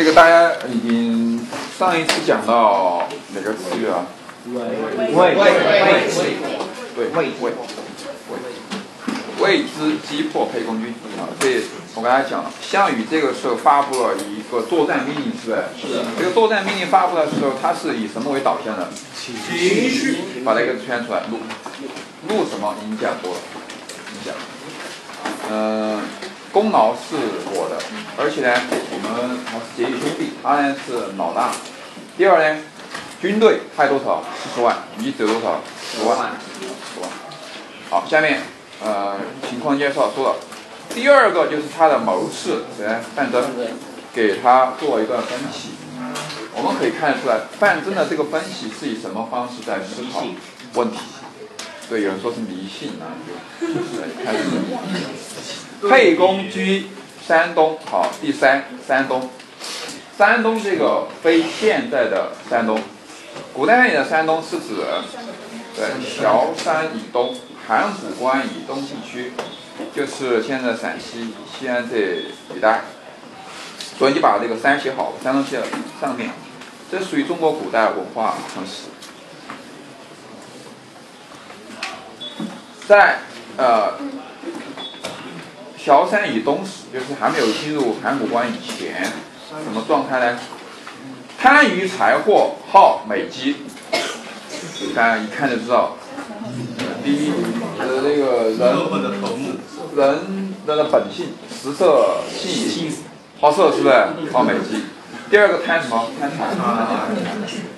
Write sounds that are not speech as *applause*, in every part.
这个大家已经上一次讲到哪个词语啊？未未未未，未未未知击破沛公军啊！这我刚才讲了，项羽这个时候发布了一个作战命令，是不是？是的。这个作战命令发布的时候，他是以什么为导向的？情绪。把那个圈出来，录录什么？已经讲过了，已经讲。嗯，功劳是我的，而且呢，我们还是结义兄弟，他呢是老大。第二呢，军队派多少？四十万，你走多少？十万。十万。好，下面呃情况介绍说了，第二个就是他的谋士谁？范增，给他做一段分析。我们可以看得出来，范增的这个分析是以什么方式在思考问题？对，有人说是迷信啊，就开始。沛公居山东，好，第三，山东。山东这个非现在的山东，古代里的山东是指对崤山以东、函谷关以东地区，就是现在陕西西安这一带。所以你把这个山写好，山东写上面，这属于中国古代文化常识。在呃崤山以东时，就是还没有进入函谷关以前，什么状态呢？贪于财货，好美姬。大家一看就知道，第一，呃，那个人人的本性，食色性好色，是不是？好美姬。第二个贪什么？贪财。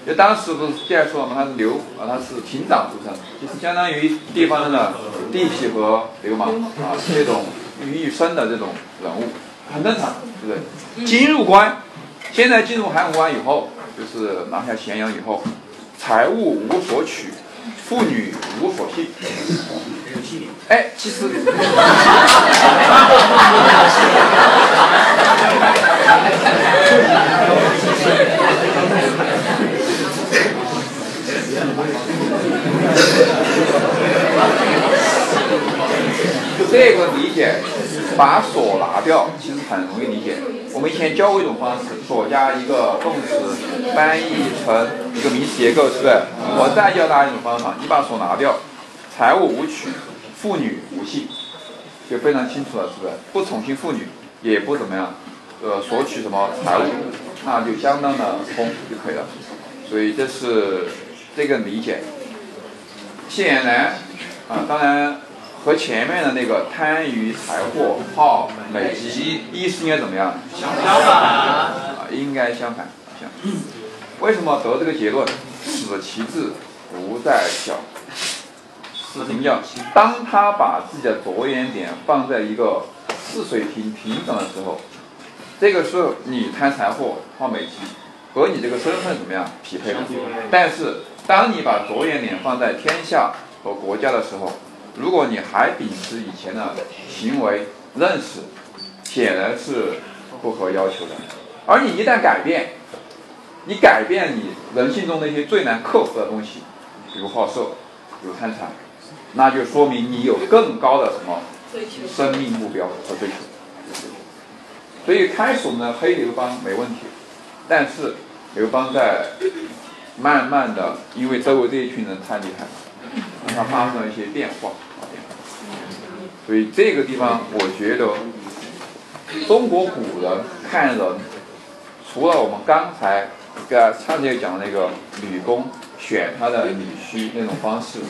因为当时不是介绍了吗？他是流啊，他是亭长出身，就是相当于地方的地痞和流氓啊，这种于一身的这种人物，很正常，对不对？金入关，现在进入函谷关以后，就是拿下咸阳以后，财物无所取，妇女无所信。哎，其实。这个理解，把锁拿掉，其实很容易理解。我们以前教过一种方式，锁加一个动词，翻译成一个名词结构，是不是？我再教大家一种方法，你把锁拿掉，财物无取，妇女无信，就非常清楚了，是不是？不宠幸妇女，也不怎么样，呃，索取什么财物，那就相当的通就可以了。所以这是这个理解。显然，啊，当然。和前面的那个贪于财货、好美极，意思应该怎么样？相反啊，应该相反。相为什么得这个结论？使其志不在小。是什么叫？当他把自己的着眼点放在一个四水平平等的时候，这个时候你贪财货、好美极，和你这个身份怎么样匹配？但是当你把着眼点放在天下和国家的时候，如果你还秉持以前的行为认识，显然是不合要求的。而你一旦改变，你改变你人性中那些最难克服的东西，比如好色，比如贪财，那就说明你有更高的什么生命目标和追求。所以开始呢，黑刘邦没问题，但是刘邦在慢慢的，因为周围这一群人太厉害了。让它发生了一些变化，所以这个地方我觉得，中国古人看人，除了我们刚才跟上节讲的那个女工选她的女婿那种方式，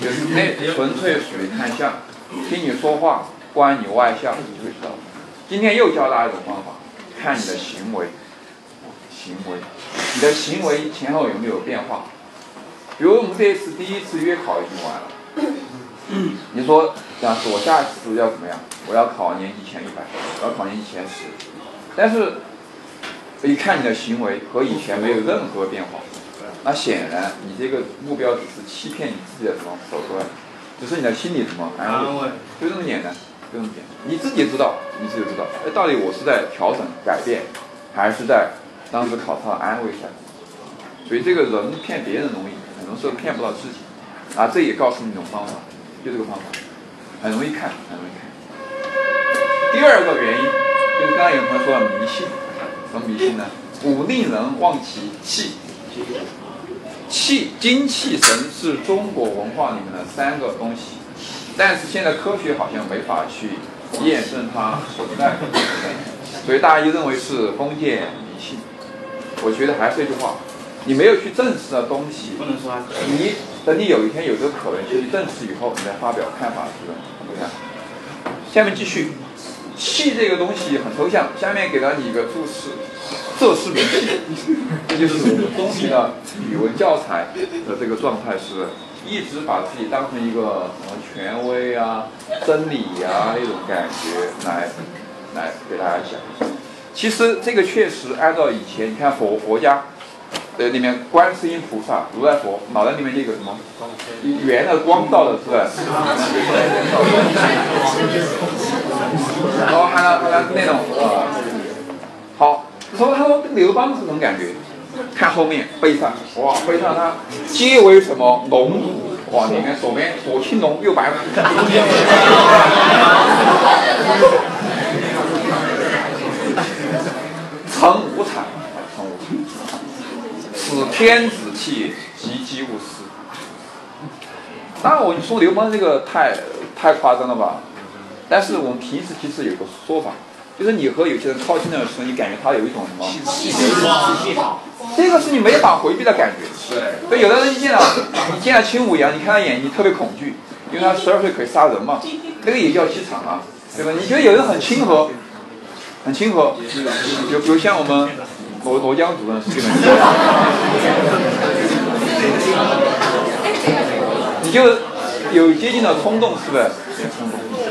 就是那纯粹属于看相，听你说话，观你外相，你就知道。今天又教大家一种方法，看你的行为，行为，你的行为前后有没有变化？比如我们这一次第一次月考已经完了，*coughs* 你说，讲是我下一次要怎么样？我要考年级前一百，我要考年级前十。但是，一看你的行为和以前没有任何变化，那显然你这个目标只是欺骗你自己的什么手段，只是你的心理什么安慰，就这么简单，就这么简单。你自己知道，你自己知道，哎，到底我是在调整改变，还是在当时考察安慰一下？所以这个人骗别人容易。很多时候骗不到自己，啊，这也告诉你一种方法，就这个方法，很容易看，很容易看。第二个原因就是刚才有朋友说迷信，什么迷信呢？吾令人忘其气。气，精气神是中国文化里面的三个东西，但是现在科学好像没法去验证它存在，所以大家就认为是封建迷信。我觉得还是这句话，你没有去证实的东西，不能说它你等你有一天有这个可能性去证实以后，你再发表看法是不是？下面继续，气这个东西很抽象，下面给了你一个注释，这是名气，这 *laughs* 就是我们中学的语文教材的这个状态是，一直把自己当成一个什么权威啊、真理啊、那种感觉来来给大家讲。其实这个确实按照以前，你看佛佛家，呃里面观世音菩萨、如来佛脑袋里面就有个什么圆的光照的是吧？*laughs* 然后还有还有那种呃，好，说他说刘邦是什么感觉？看后面背上，哇，背上他皆为什么龙骨？哇，你看左边左青龙，右白虎。成无产，成无产，使天子气，急急无私。当然，我说刘邦这个太太夸张了吧？但是我们平时其实有个说法，就是你和有些人靠近的时候，你感觉他有一种什么？这个是你没法回避的感觉。对，有的人一见到你见到轻舞一样，你看他眼睛特别恐惧，因为他十二岁可以杀人嘛，那个也叫气场啊，对吧？你觉得有人很亲和，很亲和，就比如像我们罗罗江主任是这个，*laughs* 你就有接近的冲动，是不是？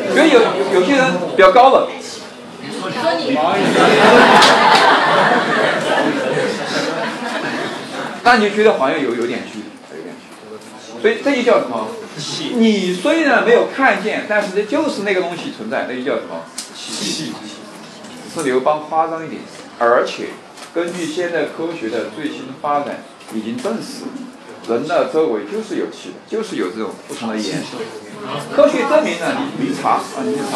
因为有有有些人比较高冷。*laughs* 那你就觉得好像有有点距离，有点距离。所以这就叫什么？你虽然没有看见，但是这就是那个东西存在，那就叫什么？气。是刘邦夸张一点，而且根据现在科学的最新发展，已经证实，人的周围就是有气的，就是有这种不同的颜色。科学证明了，你你查啊，你查，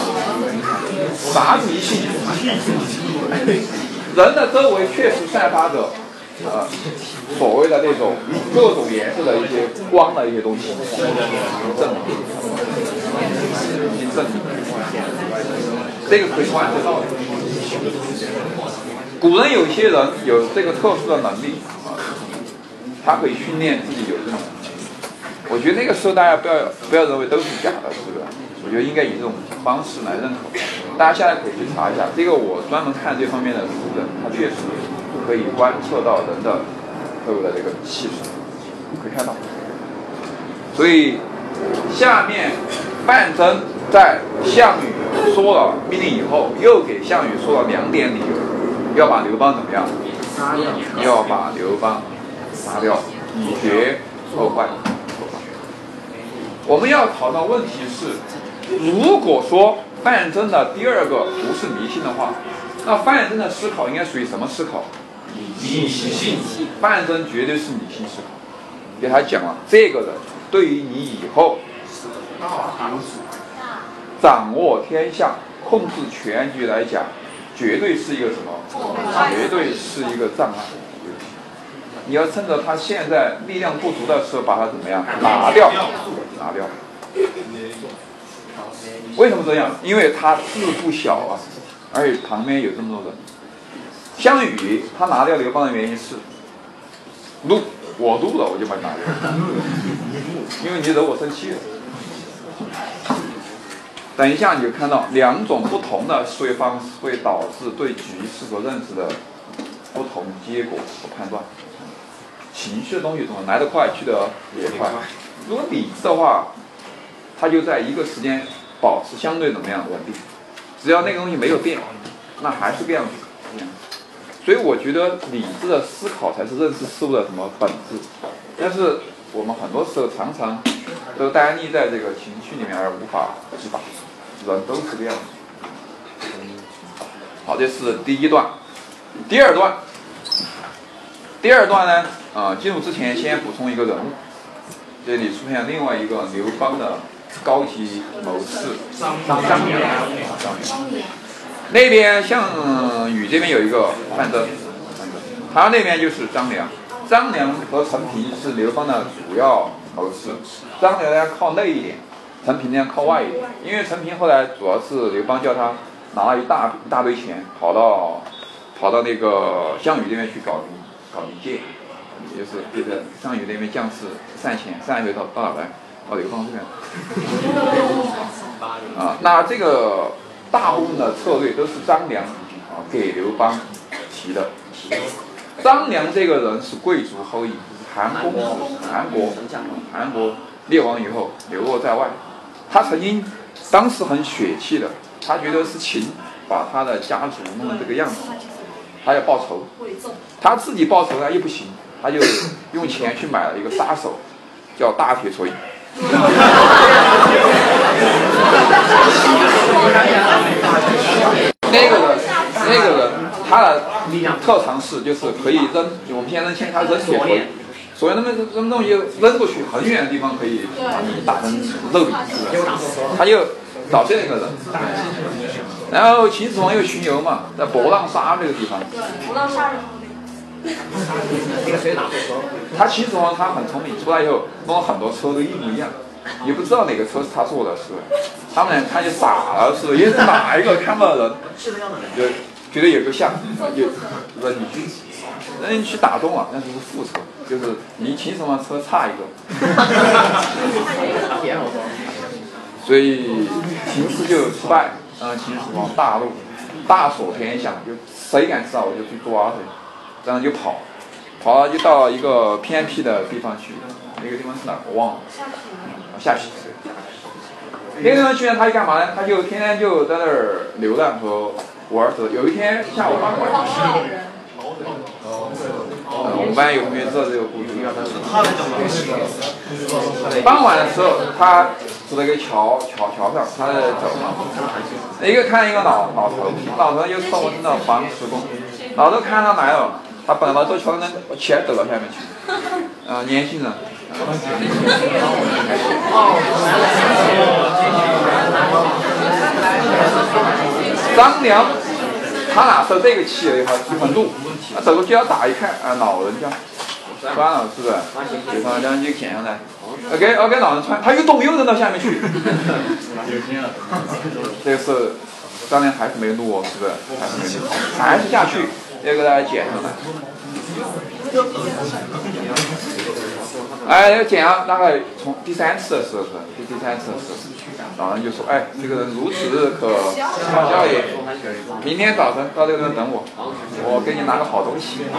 啥迷信？人的周围确实散发着。啊，所谓的那种各种颜色的一些光的一些东西，证明，已经证明，这个可以观测到的。古人有些人有这个特殊的能力啊，他可以训练自己有这种。我觉得那个时候大家不要不要认为都是假的，是不是？我觉得应该以这种方式来认可。大家现在可以去查一下，这个我专门看这方面的书的，他确实。可以观测到人的特有的这个气势，可以看到。所以下面范增在项羽说了命令以后，又给项羽说了两点理由，要把刘邦怎么样？杀掉。要把刘邦杀掉，以绝后患。我们要讨论问题是，如果说范增的第二个不是迷信的话，那范增的思考应该属于什么思考？理性，范增绝对是理性思考。给他讲了，这个人对于你以后掌握天下、控制全局来讲，绝对是一个什么？绝对是一个障碍。你要趁着他现在力量不足的时候，把他怎么样？拿掉，拿掉。为什么这样？因为他字不小啊，而且旁边有这么多人。项羽他拿掉刘邦的原因是，怒，我怒了我就把你拿掉，*laughs* 因为你惹我生气了。等一下你就看到两种不同的思维方式会导致对局势和认知的不同结果和判断。情绪的东西怎么来得快去得也快。如果理智的话，它就在一个时间保持相对怎么样稳定，只要那个东西没有变，那还是个样子。所以我觉得理智的思考才是认识事物的什么本质，但是我们很多时候常常都呆立在这个情绪里面而无法自拔，人都是这样。好，这是第一段，第二段，第二段呢，啊，进入之前先补充一个人物，这里出现另外一个刘邦的高级谋士。张张良，张良。那边项羽这边有一个范增，他那边就是张良，张良。和陈平是刘邦的主要谋士，张良呢靠内一点，陈平呢靠外一点，因为陈平后来主要是刘邦叫他拿了一大一大堆钱，跑到跑到那个项羽那边去搞离搞离间，就是就是项羽那边将士散钱，散以后到到哪来？到刘邦这边。*laughs* 啊，那这个大部分的策略都是张良啊给刘邦提的。张良这个人是贵族后裔，是韩公子，韩国，韩国灭亡以后流落在外。他曾经当时很血气的，他觉得是秦把他的家族弄成这个样子，他要报仇。他自己报仇呢又不行，他就用钱去买了一个杀手，叫大铁锤。*laughs* 那个人，那个人，他的特长是就是可以扔，我们现在称他扔铁锤，所以那么扔东西扔过去很远的地方可以把你打成肉饼，他就找这样一个人。然后秦始皇又巡游嘛，在博浪沙这个地方。博浪沙人。他秦始皇他很聪明，出来以后弄很多车都一模一样。也不知道哪个车是他坐的，是？他们俩看就傻了，是因为哪一个看不到人，就觉得有个像，就扔进去，扔去打中了，那就是副车，就是你秦始皇车差一个。*laughs* 所以秦氏就失败，然后秦始皇大怒，大锁天下，就谁敢知道我就去抓谁，这样就跑，跑了就到一个偏僻的地方去，那个地方是哪我忘了。下去，那个地方去呢，他就干嘛呢？他就天天就在那儿流浪和玩儿。有一天下午傍晚，*laughs* 我们班有同学知道这个故事。傍晚的时候，他走在一个桥桥桥上，他在走嘛。一个看一个老老头，老头就说我是那黄石公。老头看他来了，他本来坐桥上起来走到下面去。啊，年轻人。张良，他哪受这个气了？他很怒，他走过去要打一看，啊，老人家，算了，是不是？对方将就捡上来，给，给老人穿，他又动又扔到下面去。*laughs* 这个是张良还是没怒哦，是不是？还是没怒，还是下去要给大家捡上来。哎，要捡啊！大概从第三次的时候是，第第三次的时候，老人就说：“哎，这个人如此可好教也，明天早晨到这个地方等我，我给你拿个好东西。*laughs* ”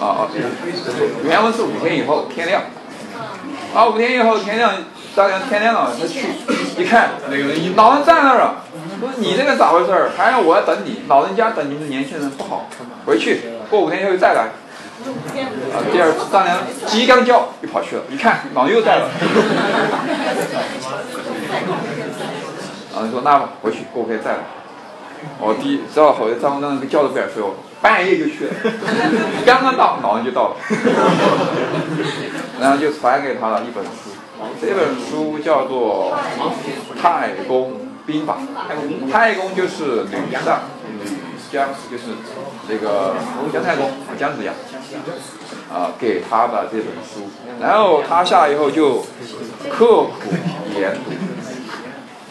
啊啊！原文是五天以后天亮，啊，五天以后天亮，大概天亮了，他去一看，那个老人站那儿了。说你这个咋回事儿？还要我要等你，老人家等你们年轻人不好，回去过五天以后再来。啊，第二次张良鸡刚叫又跑去了，一看老人又在了。*laughs* 老人说那回去过五天再来。我第知道好像张张良叫都不敢睡，我半夜就去了，刚刚到老人就到了，*laughs* 然后就传给他了一本书，这本书叫做《太公》。兵法，太公就是吕尚，吕江就是那个姜太公，姜子牙，啊，给他的这本书，然后他下来以后就刻苦研读。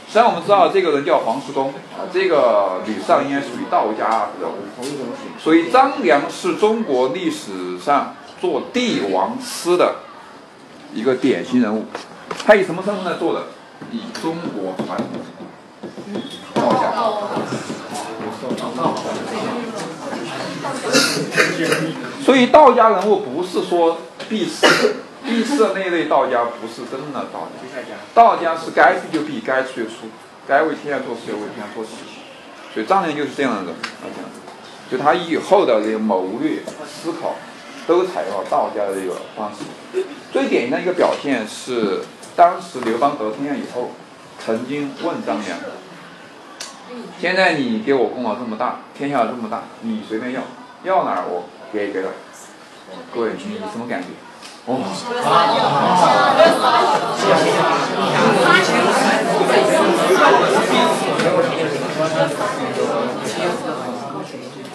实际上我们知道这个人叫黄石公，啊，这个吕尚应该属于道家人物，所以张良是中国历史上做帝王师的一个典型人物。他以什么身份来做的？以中国传统。道家，所以道家人物不是说避世，避世那一类道家不是真的道家。道家是该避就避，该出就出，该为天下做事就为天下做事。所以张良就是这样的人，就他以后的这个谋略、思考，都采用了道家的这个方式。最典型的一个表现是，当时刘邦得天下以后，曾经问张良。现在你给我功劳这么大天下这么大你随便要要哪儿我给给哪各位你什么感觉？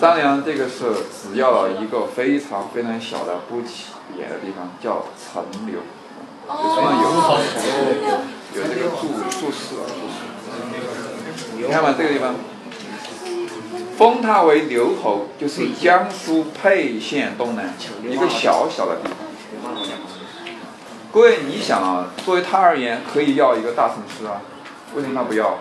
张良这个是只要了一个非常非常小的不起眼的地方叫陈留。有什么有？有这个注注释啊你看嘛，这个地方，封他为留侯，就是江苏沛县东南一个小小的地方。各位，你想啊，作为他而言，可以要一个大城市啊，为什么他不要？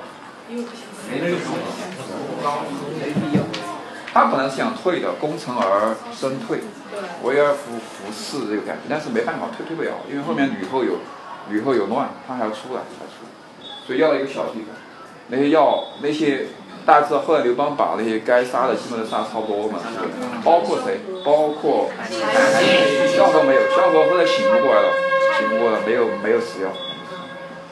他本来是想退的，功成而身退，为而服服侍这个感觉，但是没办法，退退不了，因为后面吕后有吕后有乱，他还要出来，才出来，所以要了一个小地方。那些药那些，大家知道后来刘邦把那些该杀的基本都杀差不多嘛，包括谁？包括萧何没有，萧何后来醒不过来了，醒不过来，没有没有死掉。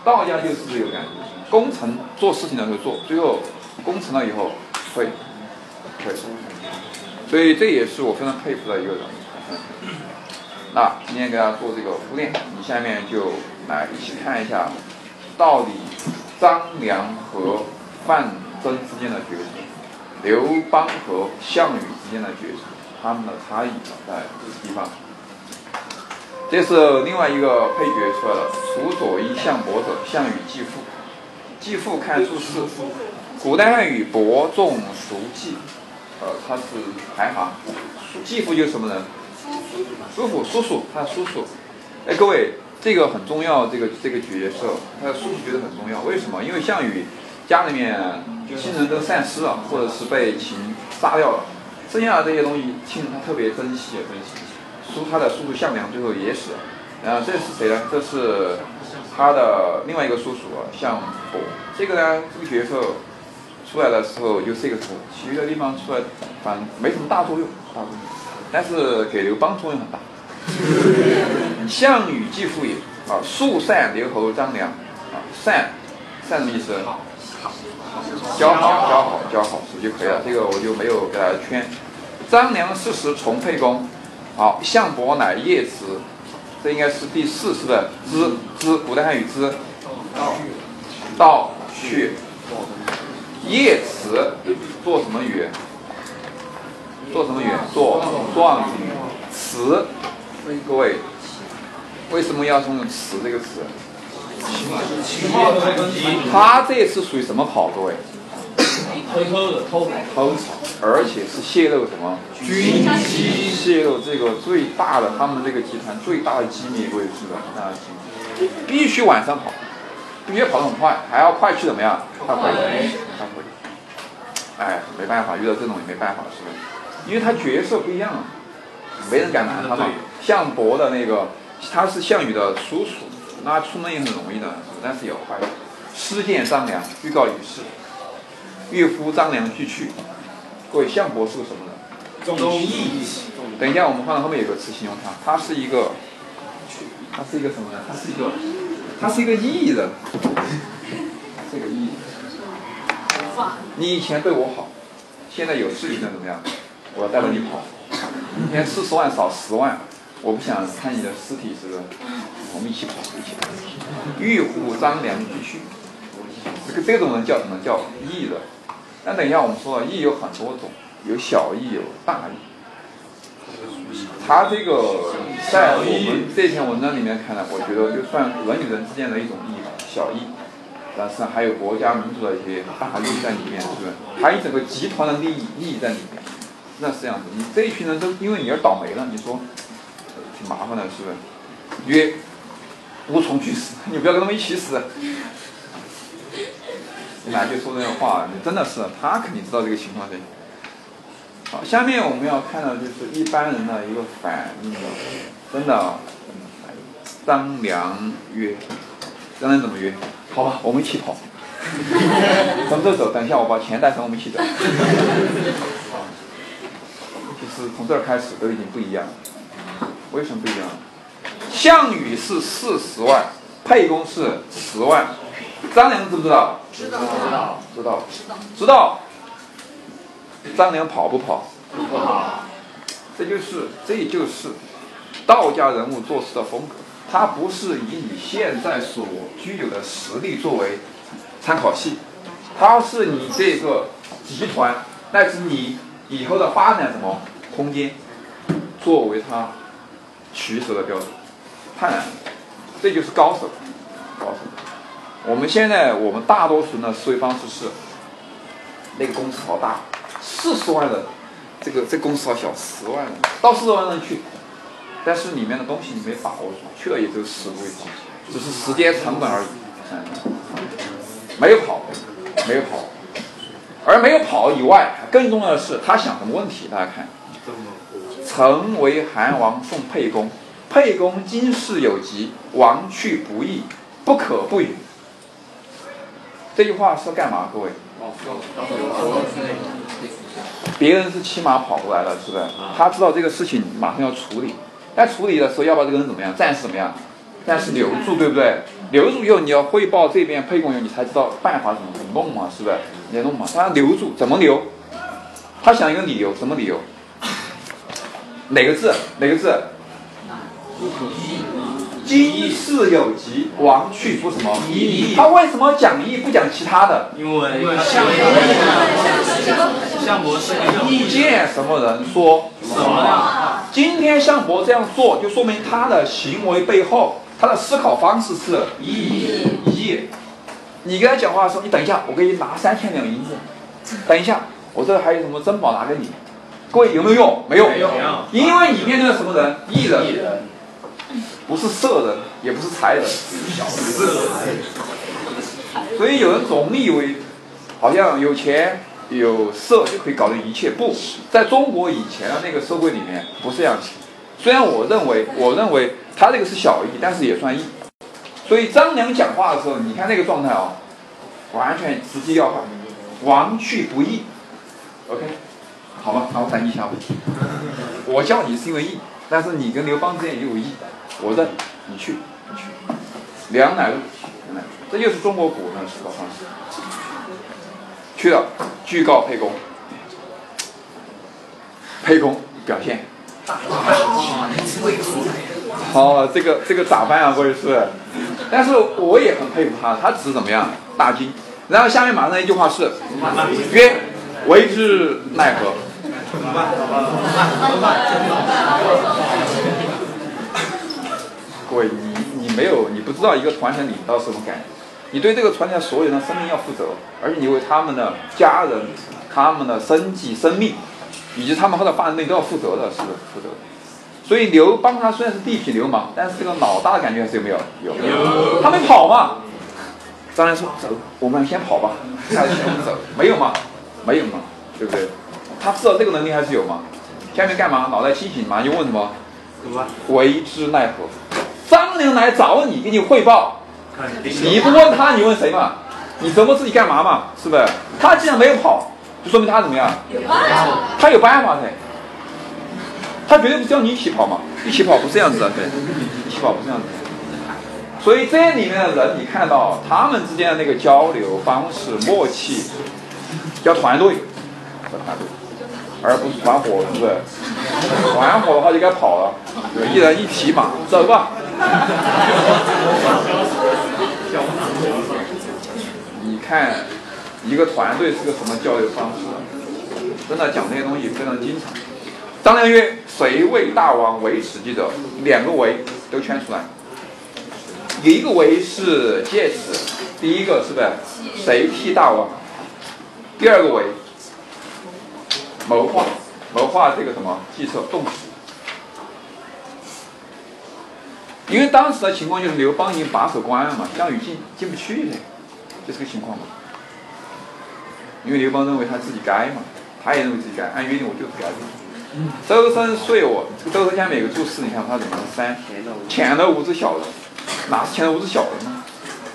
道家就是这个感觉，功成做事情的时候做，最后功成了以后退。对，所以这也是我非常佩服的一个人。*laughs* 那今天给大家做这个铺垫，你下面就来一起看一下，到底张良和范增之间的角色，刘邦和项羽之间的角色，他们的差异在这个地方。这是另外一个配角出来了，楚左一项伯者，项羽继父。继父看注释，古代汉语伯仲叔季。呃，他是排行，继父就是什么人？叔父，叔叔，他叔叔。哎，各位，这个很重要，这个这个角色，他的叔叔觉得很重要。为什么？因为项羽家里面亲人都散失了，或者是被秦杀掉了，剩下的这些东西，亲人他特别珍惜，珍惜。叔他的叔叔项梁最后也死了。然后这是谁呢？这是他的另外一个叔叔项伯。这个呢，这个角色。出来的时候就是这个头，其余的地方出来反正没什么大作用，大作用，但是给刘邦作用很大。项羽继父也啊，速善留侯张良啊，善善什么意思？交好，交好，交好，就可以了。这个我就没有给大家圈。张良四十从沛公，好，项伯乃叶慈，这应该是第四次的之之，古代汉语之，道穴。叶慈做什么语？做什么语？做状语。词，各位，为什么要用“词”这个词？他这次属于什么跑？各位？偷偷的偷偷而且是泄露什么？军机泄露这个最大的，他们这个集团最大的机密，各位知道？大机密，必须晚上跑。必须跑得很快，还要快去怎么样？快回，快回。哎，没办法，遇到这种也没办法，是不是？因为他角色不一样，没人敢拦他嘛。项伯的那个，他是项羽的叔叔，那出门也很容易的，但是也要快。师见张良，预告于世，岳夫张良俱去。各位，项伯是个什么人？忠义。等一下，我们放到后面有个词形容他，他是一个，他是一个什么呢？他是一个。他是一个艺人，这个艺人。你以前对我好，现在有事情了怎么样？我要带着你跑。今天四十万少十万，我不想看你的尸体，是不是？我们一起跑，一起跑。玉虎张良俱去。这个这种人叫什么叫义人？那等一下我们说了，义有很多种，有小义，有大义。他这个在我们这篇文章里面看来，我觉得就算人与人之间的一种义小义，但是还有国家民族的一些大义在里面，是不是？还有整个集团的利益利益在里面，那是这样子。你这一群人都因为你而倒霉了，你说挺麻烦的，是不是？曰无从去死，*laughs* 你不要跟他们一起死。*laughs* 你哪句说这样话？你真的是他肯定知道这个情况的。好，下面我们要看到就是一般人的一个反应了，真的，张良约，张良怎么约？好吧，我们一起跑，*laughs* 从这走，等一下我把钱带上，我们一起走。就是从这儿开始都已经不一样了，为什么不一样？项羽是四十万，沛公是十万，张良知不知道？知道，知道，知道，知道。张良跑不跑？不跑。这就是，这就是道家人物做事的风格。他不是以你现在所具有的实力作为参考系，他是你这个集团乃至你以后的发展什么空间，作为他取舍的标准，太难了，这就是高手，高手。我们现在我们大多数人的思维方式是，那个公司好大，四十万人，这个这公司好小，十万人到四十万人去，但是里面的东西你没把握住，去了也就十个位置，只是时间成本而已，没有跑，没有跑。而没有跑以外，更重要的是他想什么问题？大家看，曾为韩王送沛公，沛公今世有疾，王去不义，不可不语。这句话是干嘛？各位？别人是骑马跑过来的，是不是？他知道这个事情马上要处理，但处理的时候要把这个人怎么样？暂时怎么样？暂时留住，对不对？留住以后你要汇报这边沛公以后，你才知道办法怎么弄嘛，是不是？你弄嘛，他留住怎么留？他想一个理由，什么理由？哪个字？哪个字？今世有疾，亡去不什么？他为什么讲义不讲其他的？因为相相伯是个意见什么人说？什么呀？今天相伯这样做，就说明他的行为背后，他的思考方式是义义。你跟他讲话的时候，你等一下，我给你拿三千两银子。等一下，我这还有什么珍宝拿给你？各位有没有用？没用。因为你面对的什么人？艺人。不是色人，也不是财人。所以有人总以为，好像有钱有色就可以搞定一切。不在中国以前的那个社会里面，不是这样子。虽然我认为，我认为他这个是小义，但是也算义。所以张良讲话的时候，你看那个状态啊，完全直接要害，王去不义。OK，好吧，那我等一下吧。我叫你是因为义，但是你跟刘邦之间也有义。我认，你去，你去，梁乃路，梁乃路，这就是中国古人的思考方式。去了，具告沛公，沛公表现。哦，这个这个咋办啊？各位是？但是我也很佩服他，他只是怎么样大惊。然后下面马上一句话是：曰，为之奈何？怎么办？怎么办各位，你你没有，你不知道一个团体领导是什么感觉。你对这个团体所有人的生命要负责，而且你为他们的家人、他们的生计、生命，以及他们后来发展的都要负责的，是负责。所以刘邦他虽然是地痞流氓，但是这个老大的感觉还是有没有？有。他没跑嘛？张良说：“走，我们先跑吧。”下去我们走，没有嘛？没有嘛？对不对？他知道这个能力还是有嘛？下面干嘛？脑袋清醒嘛？就问什么？为之奈何？张良来找你，给你汇报，你不问他，你问谁嘛？你折磨自己干嘛嘛？是不是？他既然没有跑，就说明他怎么样？有办法。他有办法噻。他绝对不是叫你一起跑嘛，一起跑不是这样子的，对，一起跑不是这样子。所以这里面的人，你看到他们之间的那个交流方式、默契，叫团队，叫团队，而不是团伙，是不是？团伙的话就该跑了，一人一匹马，走吧。你看，一个团队是个什么交流方式？真的讲这些东西非常精彩。张良曰：“谁为大王为此记者？”两个“为”都圈出来。一个“为”是介词，第一个是不是？谁替大王？第二个“为”谋划，谋划这个什么计策动词。因为当时的情况就是刘邦已经把守关了嘛，项羽进进不去的，就这个情况嘛。因为刘邦认为他自己该嘛，他也认为自己该，按约定我就是该周身睡我，这个周身下面有个注释，你看他怎么三，浅的无知小人，哪是浅的无知小人呢？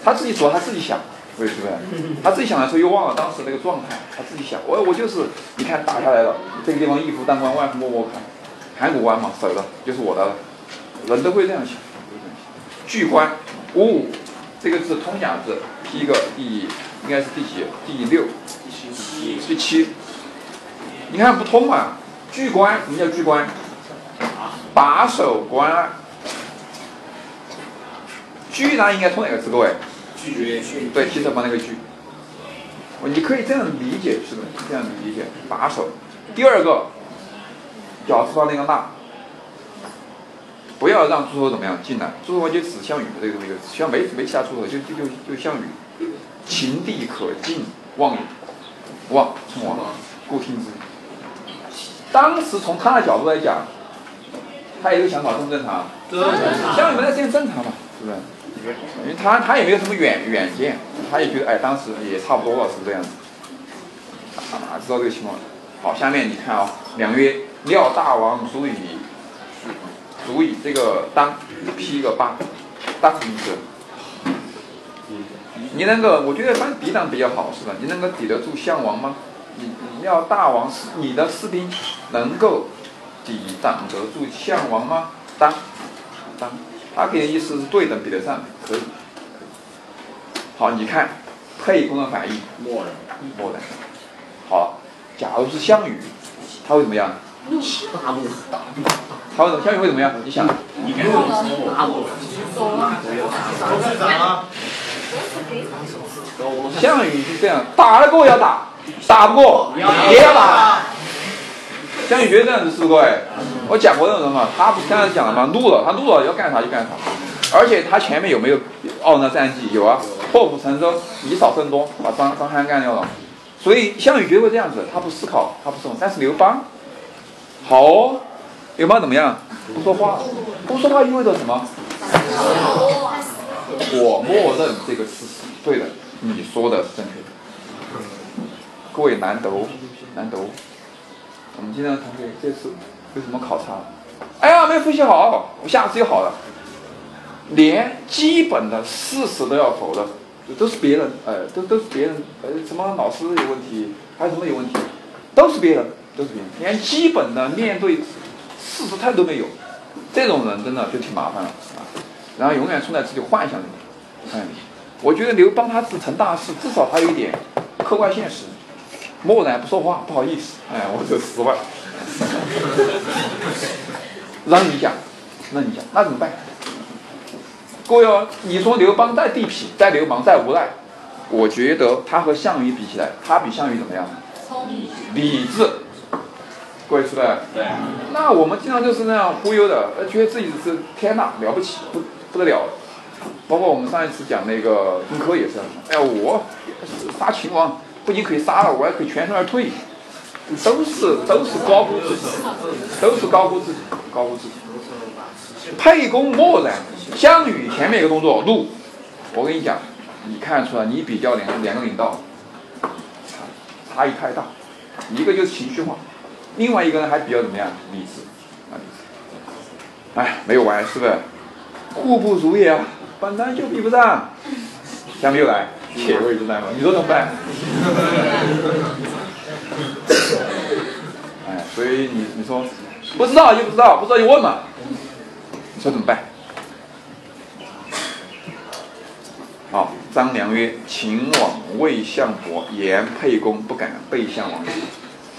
他自己说他自己想，对不对？他自己想的时候又忘了当时那个状态，他自己想，我我就是，你看打下来了，这个地方一夫当关，万夫莫莫开，函谷关嘛，守了就是我的了，人都会这样想。巨关，五，这个字通假字，第一个第应该是第几？第六，第七，第七你看不通啊。巨关，什么叫巨关？把守关居然，应该通哪个字？各位？拒绝。对，提手旁那个拒。你可以这样理解，是不是？这样理解，把手。第二个，角字旁那个那，不要让诸侯怎么样进来，诸侯就指项羽这个东西，实际上没没其他诸侯，就就就就项羽，秦地可进望也，望称王，故听之。当时从他的角度来讲，他也有想法正不正常？项羽没在这样正常嘛，是不是？因为他他也没有什么远远见，他也觉得哎，当时也差不多了，是这样子？啊，知道这个情况。好，下面你看啊，两曰料大王足以足以这个当批个八，当什么意思？你能够，我觉得当抵挡比较好，是吧？你能够抵得住项王吗？你料大王是你的士兵能够抵挡得住项王吗？当当。他给的意思是对等比得上，可以。好，你看沛公的反应，默认，默认。好，假如是项羽，他会怎么样？大怒，他会怎么？项羽会怎么样？你想？你看我大怒，项羽是这样，打得过要打，打不过也要打。项羽觉得这样子是各位，我讲过这种人嘛，他不是刚才讲了吗？怒了，他怒了要干啥就干啥，而且他前面有没有傲人的战绩？有啊，破釜沉舟，以少胜多，把张张邯干掉了。所以项羽绝对这样子，他不思考，他不动。但是刘邦，好，刘邦怎么样？不说话，不说话意味着什么？我默认这个事实，对的，你说的是正确的。各位难得，难得。我们经常同学这次有什么考察？哎呀，没复习好，我下次就好了。连基本的事实都要否的，都是别人，呃，都都是别人，呃，什么老师有问题，还有什么有问题，都是别人，都是别人，连基本的面对事实态度都没有，这种人真的就挺麻烦了啊。然后永远存在自己幻想里面，哎，我觉得刘邦他是成大事，至少他有一点客观现实。默然不说话，不好意思，哎，我就十万。*laughs* 让你讲，让你讲，那怎么办？各位哦，你说刘邦再地痞、再流氓、再无赖，我觉得他和项羽比起来，他比项羽怎么样？聪明理智。各位是不是？对。那我们经常就是那样忽悠的，呃，觉得自己是天呐，了不起，不不得了。包括我们上一次讲那个荆轲也是，哎呀，我杀秦王。不仅可以杀了，我还可以全身而退，都是都是高估自己，都是高估自己，高估自己。沛公默然，项羽前面一个动作怒，我跟你讲，你看出来，你比较两两个领导，差异太大，一个就是情绪化，另外一个呢还比较怎么样，理智，啊理智。哎，没有完是不是？互不如也啊，本来就比不上，下面又来。铁位之战嘛，你说怎么办？哎，所以你你说不知道就不知道，不知道就问嘛。你说怎么办？好，张良曰：“秦王魏相伯，言沛公不敢背项王。”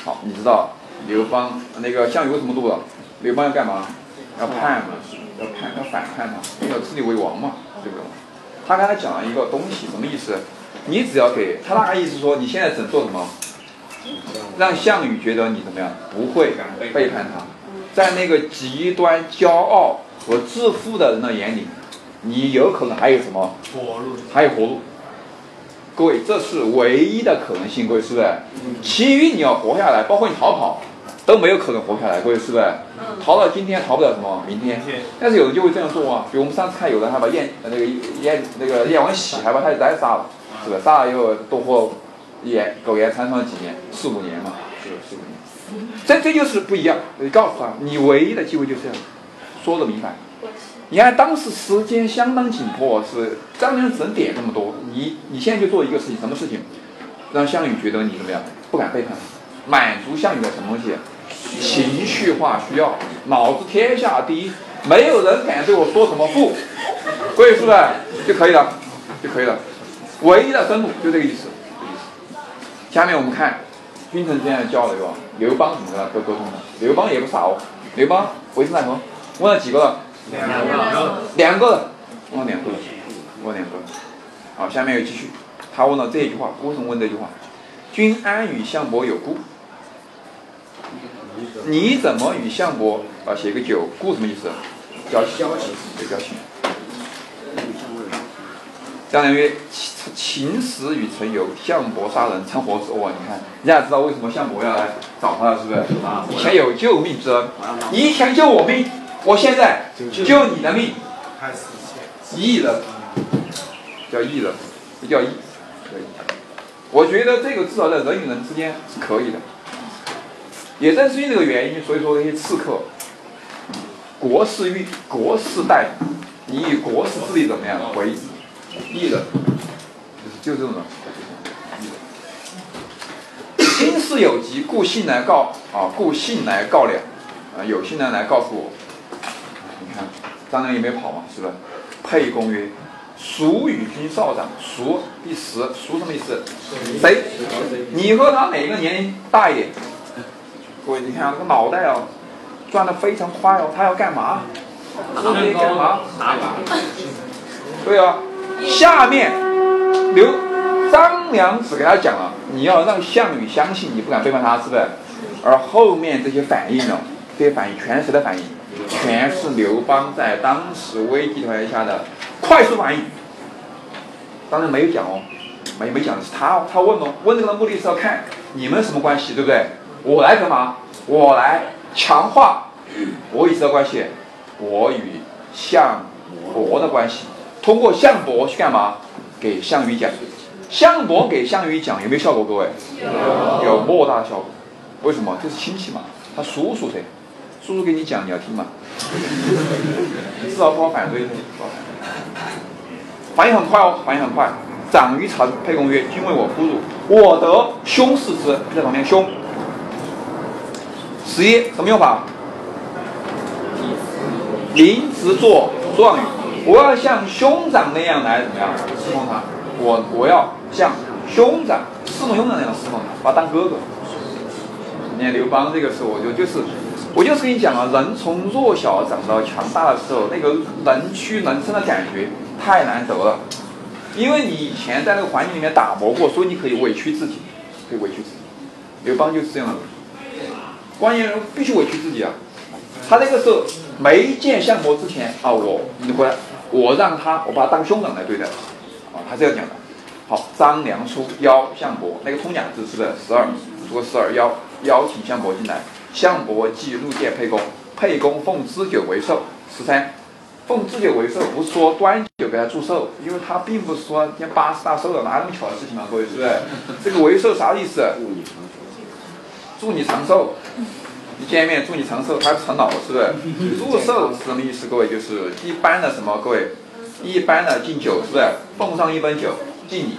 好，你知道刘邦那个项羽为什么怒了？刘邦要干嘛？要叛嘛，要叛要反叛嘛，要自立为王嘛，对不对？他刚才讲了一个东西，什么意思？你只要给他那个意思说，你现在只能做什么？让项羽觉得你怎么样？不会背叛他。在那个极端骄傲和自负的人的眼里，你有可能还有什么？活路。还有活路。各位，这是唯一的可能性，各位是不是？其余你要活下来，包括你逃跑，都没有可能活下来，各位是不是？逃到今天，逃不了什么明天。但是有人就会这样做啊，比如我们上次看，有人还把燕那个燕那个燕王喜还把他的崽杀了。是吧？杀了以后多活延苟延残喘几年，四五年嘛，是四五年。这这就是不一样。你告诉他，你唯一的机会就是这样，说的明白。你看当时时间相当紧迫，是张良只能点这么多。你你现在就做一个事情，什么事情？让项羽觉得你怎么样？不敢背叛，满足项羽的什么东西？情绪化需要，老子天下第一，没有人敢对我说什么不，各位是不是就可以了？就可以了。唯一的生路就这个意思。下面我们看君臣之间的交流啊，刘邦怎么跟他沟沟通的？刘邦也不傻哦，刘邦为师奈何？问了几个了？两个。两个，问了两个了，问两个了。好，下面又继续，他问了这一句话，为什么问这句话？君安与项伯有故。你怎么与项伯啊写个九故什么意思？交情，对交情。相当于：秦秦时与陈游，项伯杀人，称活子。哇，你看，人家知道为什么项伯要来找他了，是不是？以前有救命之恩，你以前救我命，我现在救你的命。义人，叫义人，不叫义，可以。我觉得这个至少在人与人之间是可以的。也正是因这个原因，所以说那些刺客，国事欲，国事待，你以国事之力怎么样为义人？就是就这种人。今事有急，故信来告啊，故信来告了啊，有信人来告诉我。你看张良也没跑嘛，是吧？沛公曰：“孰与君少长？孰第十？孰什么意思？谁？你和他哪个年龄大一点？各位，你看这个脑袋哦，转的非常快哦。他要干嘛？他要干嘛？*laughs* 对啊，下面刘张良只给他讲了，你要让项羽相信你不敢背叛他，是不是？而后面这些反应呢？这些反应全是谁的反应？全是刘邦在当时危机条件下的快速反应。当然没有讲哦，没没讲的是他哦，他问哦，问这个的目的是要看你们什么关系，对不对？我来干嘛？我来强化我与谁的关系？我与项伯的关系。通过项伯去干嘛？给项羽讲。项伯给项羽讲有没有效果？各位，有莫大的效果。为什么？这是亲戚嘛，他叔叔噻。叔叔给你讲，你要听嘛？至少不好反对，反应很快哦，反应很快。长于臣，沛公曰：“君为我夫辱，我得兄视之。”在旁边，兄。十一什么用法？临时做状语，我要像兄长那样来怎么样侍奉他？我我要像兄长侍奉兄长那样侍奉他，把他当哥哥。你看刘邦这个时候，我就就是。我就是跟你讲啊，人从弱小长到强大的时候，那个人屈人伸的感觉太难得了。因为你以前在那个环境里面打磨过，所以你可以委屈自己，可以委屈自己。刘邦就是这样的，关键人必须委屈自己啊。他那个时候没见项伯之前啊，我你回来，我让他，我把他当兄长来对待，啊，他这样讲的。好，张良出邀项伯，那个通假字是不是十二？说十二邀邀请项伯进来。项伯即入见沛公，沛公奉雉酒为寿。十三，奉雉酒为寿，不是说端酒给他祝寿，因为他并不是说天八十大寿了，哪有那么巧的事情嘛，各位是不是？这个为寿啥意思？祝你长寿。一见面祝你长寿，他成老是不是？祝寿是什么意思？各位就是一般的什么？各位，一般的敬酒是不是？奉上一杯酒敬你，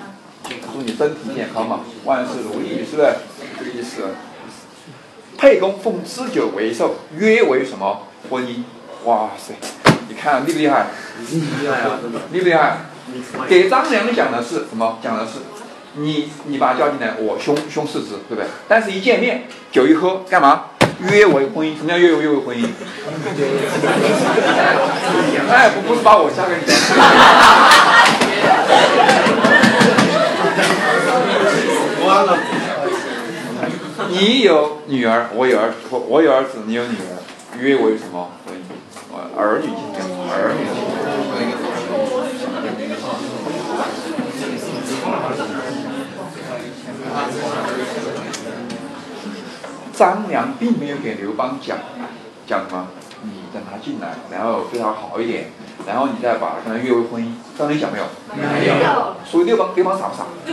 祝你身体健康嘛，万事如意是不是？这个意思。沛公奉雉酒为寿，约为什么婚姻？哇塞，你看厉不厉害？厉害啊，厉不厉害？给张良讲的是什么？讲的是你你把他叫进来，我凶凶四肢，对不对？但是一见面，酒一喝，干嘛？约为婚姻？什么叫约为约为婚姻？*laughs* 哎，不不是把我嫁给你。*laughs* 你有女儿，我有儿，我我有儿子，你有女儿，约为什么婚姻？我儿女情长，儿女情张良并没有给刘邦讲讲什么，你等他进来，然后对他好一点，然后你再把跟他约为婚姻。张良讲没有？没有。所以刘邦，刘邦傻不傻？不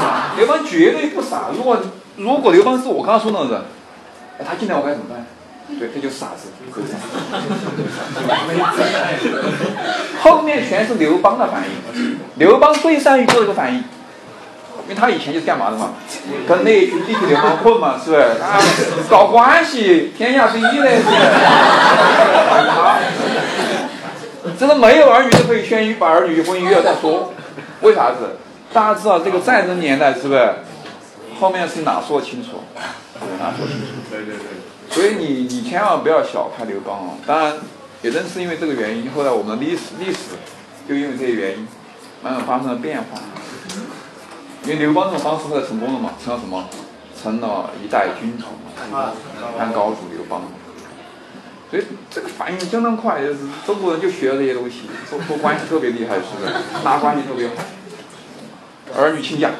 傻。刘邦绝对不傻。如果如果刘邦是我刚刚说那种人，哎，他进来我该怎么办？对，这就是傻子。*laughs* 后面全是刘邦的反应，刘邦最善于做这个反应，因为他以前就是干嘛的嘛，跟那群地痞流氓混嘛，是不是？啊，*laughs* 搞关系，天下第一的是。*laughs* 真的没有儿女都可以先把儿女婚姻约了再说，为啥子？大家知道这个战争年代是不是？后面是哪说清楚？哪说清楚？对对对。所以你你千万不要小看刘邦啊。当然，也正是因为这个原因，后来我们的历史历史就因为这些原因，慢慢发生了变化。因为刘邦这种方式后来成功了嘛，成了什么？成了一代君主，汉高祖刘邦。所以这个反应相当快，就是中国人就学了这些东西，做做关系特别厉害，是不是？拉关系特别好。儿女亲家，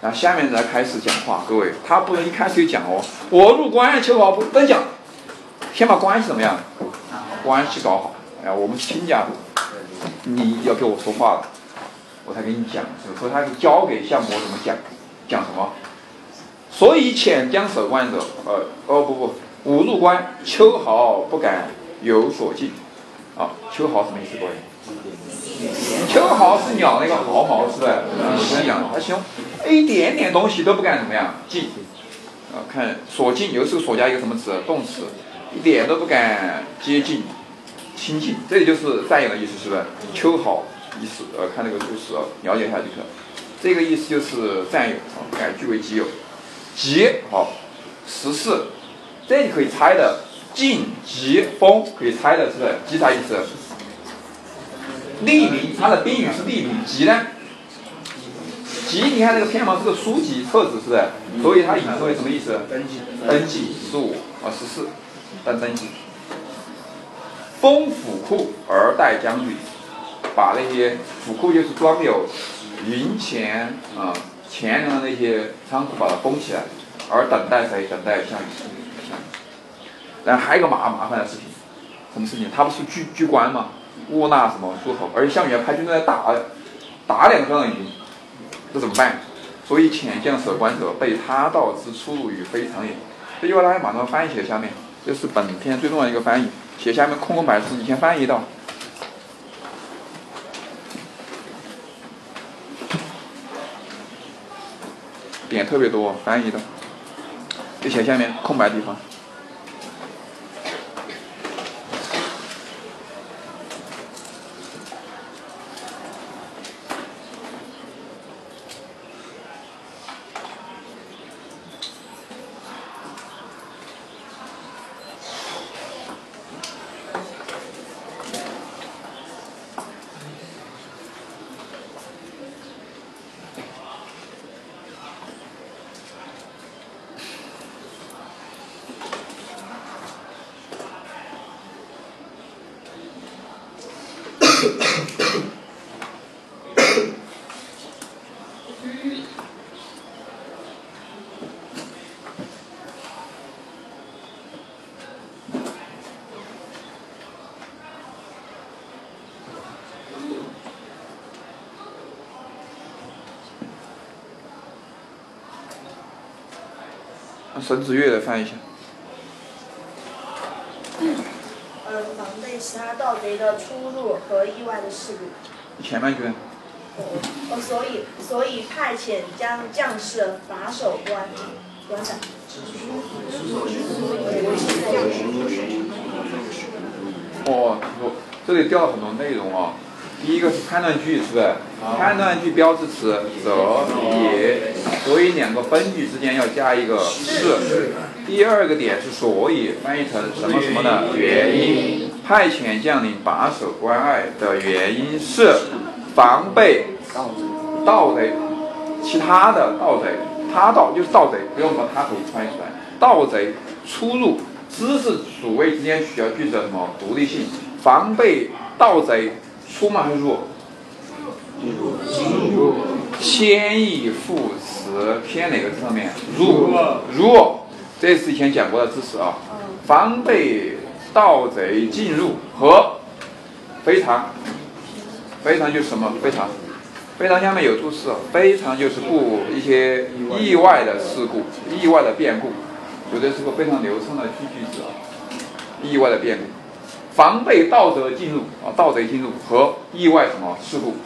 然后下面再开始讲话，各位，他不能一开始就讲哦，我入关求好不等讲，先把关系怎么样？关系搞好。哎呀，我们是亲家，你要跟我说话了，我才给你讲。所以他是教给项伯怎么讲，讲什么？所以遣将守关者，呃，哦不不，吾入关秋毫不敢有所进。啊，秋毫什么意思，各位？秋毫是鸟那个毫毛，是不是？一样，它形容一点点东西都不敢怎么样进。啊，看所进，有时候所加一个什么词？动词，一点都不敢接近、亲近，这里就是占有的意思，是不是？秋毫意思，呃，看那个注释，了解一下就可。这个意思就是占有，啊，改据为己有。吉好，十四，这里可以猜的，进吉风可以猜的是不是？吉啥意思？利民，它的宾语是利民。吉呢？吉，你看这个偏旁是个书籍册子，是不是？所以它引申为什么意思？登记。登记十五啊十四，登登记。封府库而待将军，把那些府库就是装有银钱啊。钱粮的那些仓库把它封起来，而等待谁？等待项羽。然后还有个麻麻烦的事情，什么事情？他不是居居关吗？窝纳什么诸侯？而且项羽要派军队来打，打两个关羽，这怎么办？所以遣将守关者，被他道之出入与非常也。这句话大家马上翻译写下面，这是本篇最重要的一个翻译。写下面空空白字，你先翻译到。点特别多，翻译的，就写下面空白地方。沈子月来翻译一下。呃，防备其他盗贼的出入和意外的事故。前半句。哦，所以所以派遣将将士把守关关斩。哦，这里掉了很多内容啊。第一个是判断句，是不是？判断句标志词则也，所以两个分句之间要加一个是。第二个点是所以，翻译成什么什么的原因。派遣将领把守关隘的原因是防备盗贼，其他的盗贼，他盗就是盗贼，不用把他可以翻译出来。盗贼出入，知识主谓之间取消句子的什么独立性？防备盗贼。出吗还是入？入。偏义副词偏哪个字上面？入。入。这是以前讲过的知识啊。防备盗贼进入和非常，非常就是什么？非常，非常下面有注释，非常就是不一些意外的事故、意外的变故，有的是个非常流畅的句句子啊。意外的变故。防备盗贼进入啊，盗贼进入和意外什么事故？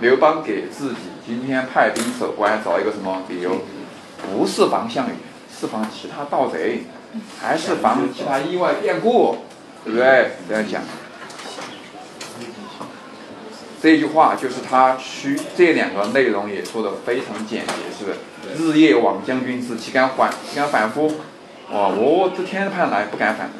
刘邦给自己今天派兵守关找一个什么理由？不是防项羽，是防其他盗贼，还是防其他意外变故？对不对？这样讲。这句话就是他需这两个内容也说的非常简洁，是不是？日夜往将军是岂敢缓，岂敢反复？哇！我这天盼来，不敢反。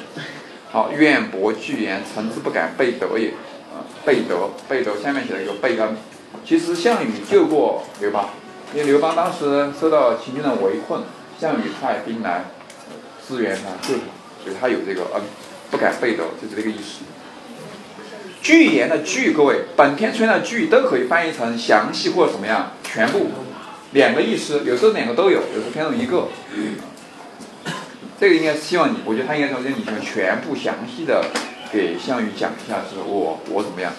好，愿博具言，臣之不敢背德也。啊，背德，背德，下面写了一个背恩。其实项羽救过刘邦，因为刘邦当时受到秦军的围困，项羽派兵来支援他救他，所以他有这个恩不敢背德，就是这个意思。具言的具，各位，本篇出现的具都可以翻译成详细或者怎么样，全部，两个意思，有时候两个都有，有时候偏重一个。这个应该是希望你，我觉得他应该说让你全部详细的给项羽讲一下，是我我怎么样，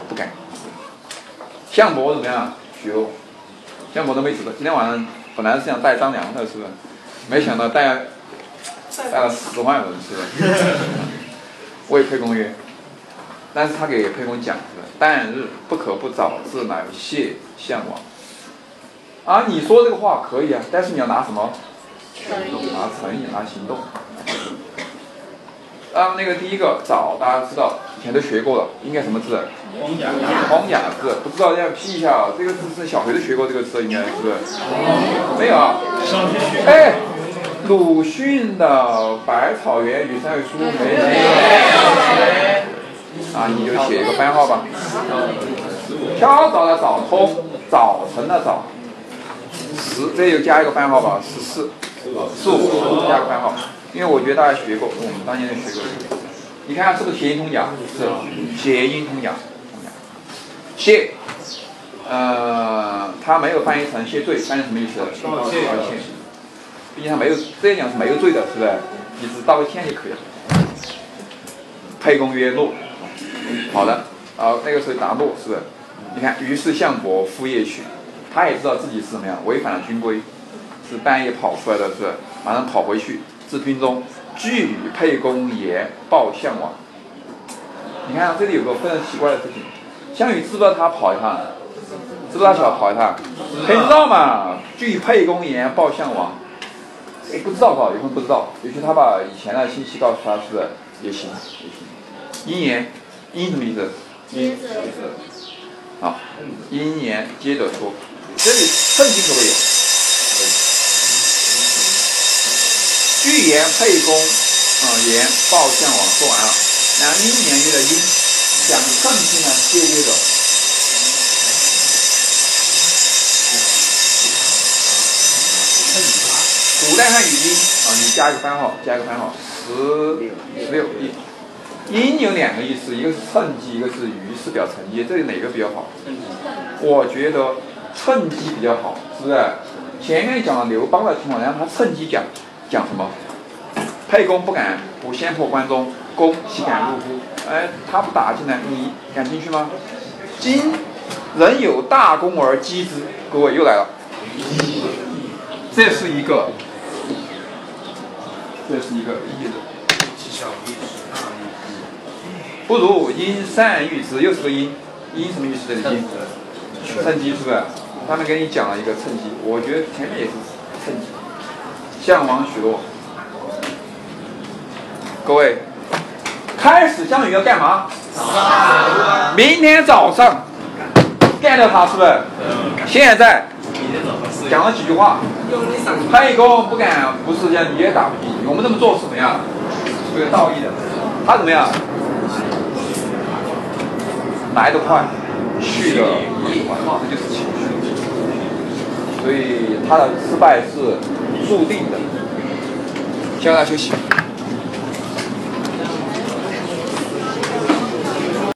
我不敢。项伯怎么样？许攸，项伯都没死的。今天晚上本来是想带张良的，是不是？没想到带带了十万人，是不是？为沛公曰。但是他给沛公讲的，旦日不可不早至，乃谢项王。啊，你说这个话可以啊，但是你要拿什么？拿诚意，拿行动。啊，那个第一个早，大家知道，以前都学过了，应该什么字？荒雅。字，不知道要批一下啊，这个字是小学都学过这个字，应该是不是？没有啊。哎，鲁迅的《百草园与三味书》没有。啊，你就写一个番号吧。飘早的早通，早晨的早，十，这又加一个番号吧，十四，十五加个番号，因为我觉得大家学过，我们当年就学过。你看是不是谐音通假？是，谐音通假。谢，呃，他没有翻译成谢罪，翻译什么意思？道歉。毕竟他没有，这样讲是没有罪的，是不是？你只道个歉就可以了。沛公曰诺。好的，啊，那个时候答诺是不是？你看，于是项伯赴夜去，他也知道自己是怎么样，违反了军规，是半夜跑出来的，是马上跑回去至军中，据与沛公言报项王。你看这里有个非常奇怪的事情，项羽知不知道他跑一趟？知不知道他想跑一趟？肯知道嘛。据沛公言报项王，哎，不知道吧？有可能不知道，也许他把以前的信息告诉他，是不是也行？也行。因言。因什么意思？接着。好，因言接着说，这里圣经可不可以？预言沛公，啊言报项王说完了，然后因言约的阴，讲圣经呢接接着。古代汉语音啊，你加一个番号，加一个番号，十十六一。因有两个意思，一个是趁机，一个是于是表成绩，这里哪个比较好？我觉得趁机比较好，是不是？前面讲了刘邦的情况，然后他趁机讲讲什么？沛公不敢不先破关中，公岂敢入乎？哎，他不打进来，你敢进去吗？今人有大功而击之，各位又来了，这是一个，这是一个意思。不如因善遇之，又是个因，因什么意思？这里因，趁机是不是？他们给你讲了一个趁机，我觉得前面也是趁机。项王许诺，各位，开始项羽要干嘛？明天早上干掉他，是不是？现在讲了几句话，沛公不敢，不是讲你也打不进，我们这么做是怎么样？是有道义的。他怎么样？来得快，去的也快，这就是情。所以他的失败是注定的。先让他休息。